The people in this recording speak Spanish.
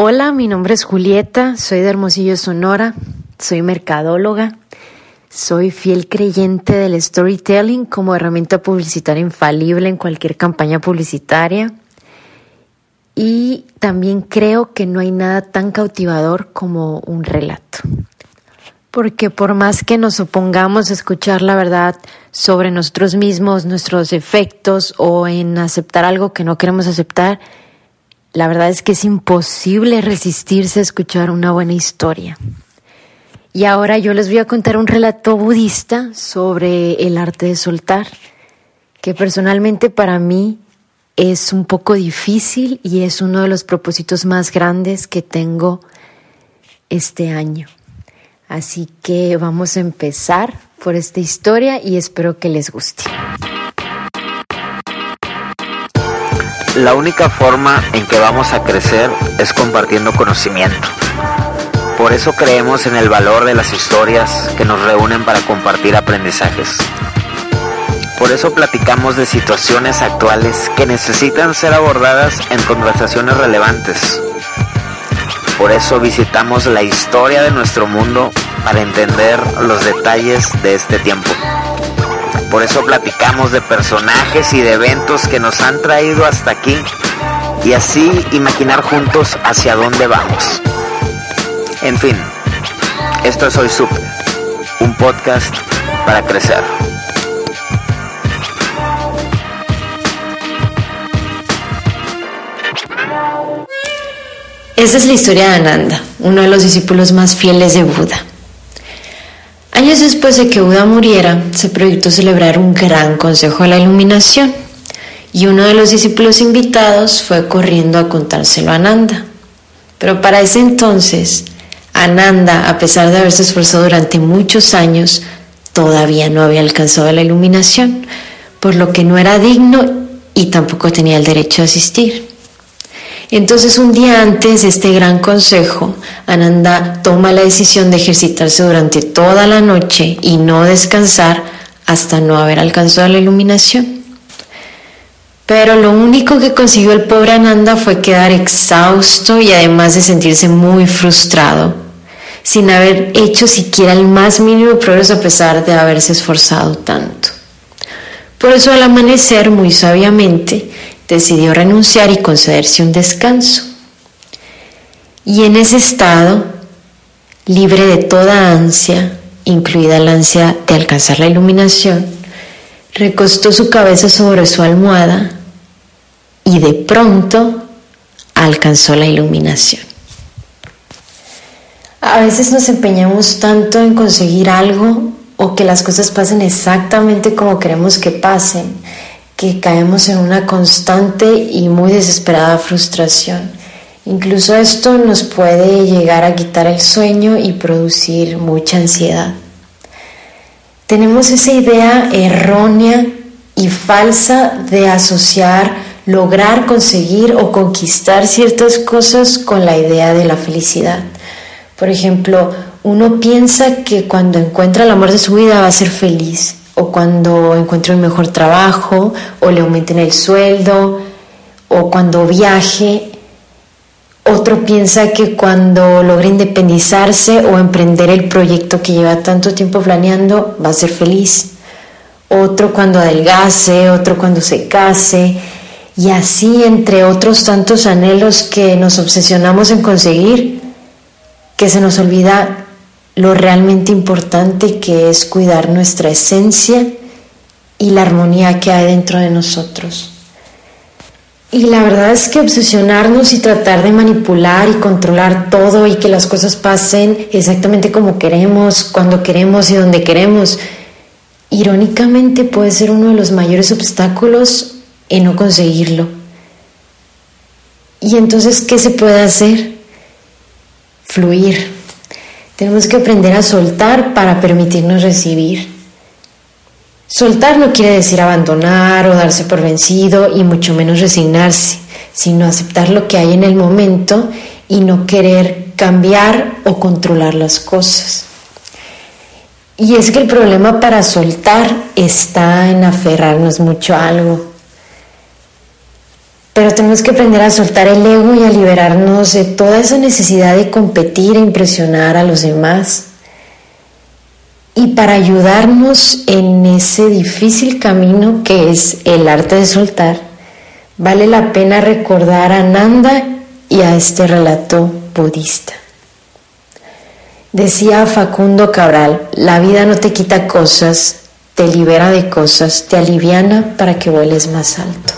Hola, mi nombre es Julieta, soy de Hermosillo, Sonora, soy mercadóloga, soy fiel creyente del storytelling como herramienta publicitaria infalible en cualquier campaña publicitaria y también creo que no hay nada tan cautivador como un relato. Porque por más que nos opongamos a escuchar la verdad sobre nosotros mismos, nuestros efectos o en aceptar algo que no queremos aceptar, la verdad es que es imposible resistirse a escuchar una buena historia. Y ahora yo les voy a contar un relato budista sobre el arte de soltar, que personalmente para mí es un poco difícil y es uno de los propósitos más grandes que tengo este año. Así que vamos a empezar por esta historia y espero que les guste. La única forma en que vamos a crecer es compartiendo conocimiento. Por eso creemos en el valor de las historias que nos reúnen para compartir aprendizajes. Por eso platicamos de situaciones actuales que necesitan ser abordadas en conversaciones relevantes. Por eso visitamos la historia de nuestro mundo para entender los detalles de este tiempo. Por eso platicamos de personajes y de eventos que nos han traído hasta aquí y así imaginar juntos hacia dónde vamos. En fin, esto es Hoy Supe, un podcast para crecer. Esta es la historia de Ananda, uno de los discípulos más fieles de Buda. Años después de que Buda muriera, se proyectó celebrar un gran consejo de la iluminación y uno de los discípulos invitados fue corriendo a contárselo a Ananda. Pero para ese entonces, Ananda, a pesar de haberse esforzado durante muchos años, todavía no había alcanzado la iluminación, por lo que no era digno y tampoco tenía el derecho a asistir. Entonces un día antes de este gran consejo, Ananda toma la decisión de ejercitarse durante toda la noche y no descansar hasta no haber alcanzado la iluminación. Pero lo único que consiguió el pobre Ananda fue quedar exhausto y además de sentirse muy frustrado, sin haber hecho siquiera el más mínimo progreso a pesar de haberse esforzado tanto. Por eso al amanecer, muy sabiamente, decidió renunciar y concederse un descanso. Y en ese estado, libre de toda ansia, incluida la ansia de alcanzar la iluminación, recostó su cabeza sobre su almohada y de pronto alcanzó la iluminación. A veces nos empeñamos tanto en conseguir algo o que las cosas pasen exactamente como queremos que pasen, que caemos en una constante y muy desesperada frustración. Incluso esto nos puede llegar a quitar el sueño y producir mucha ansiedad. Tenemos esa idea errónea y falsa de asociar lograr conseguir o conquistar ciertas cosas con la idea de la felicidad. Por ejemplo, uno piensa que cuando encuentra el amor de su vida va a ser feliz, o cuando encuentre un mejor trabajo, o le aumenten el sueldo, o cuando viaje. Otro piensa que cuando logre independizarse o emprender el proyecto que lleva tanto tiempo planeando, va a ser feliz. Otro cuando adelgace, otro cuando se case, y así entre otros tantos anhelos que nos obsesionamos en conseguir, que se nos olvida lo realmente importante que es cuidar nuestra esencia y la armonía que hay dentro de nosotros. Y la verdad es que obsesionarnos y tratar de manipular y controlar todo y que las cosas pasen exactamente como queremos, cuando queremos y donde queremos, irónicamente puede ser uno de los mayores obstáculos en no conseguirlo. Y entonces, ¿qué se puede hacer? Fluir. Tenemos que aprender a soltar para permitirnos recibir. Soltar no quiere decir abandonar o darse por vencido y mucho menos resignarse, sino aceptar lo que hay en el momento y no querer cambiar o controlar las cosas. Y es que el problema para soltar está en aferrarnos mucho a algo. Pero tenemos que aprender a soltar el ego y a liberarnos de toda esa necesidad de competir e impresionar a los demás. Y para ayudarnos en ese difícil camino que es el arte de soltar, vale la pena recordar a Nanda y a este relato budista. Decía Facundo Cabral, la vida no te quita cosas, te libera de cosas, te aliviana para que vueles más alto.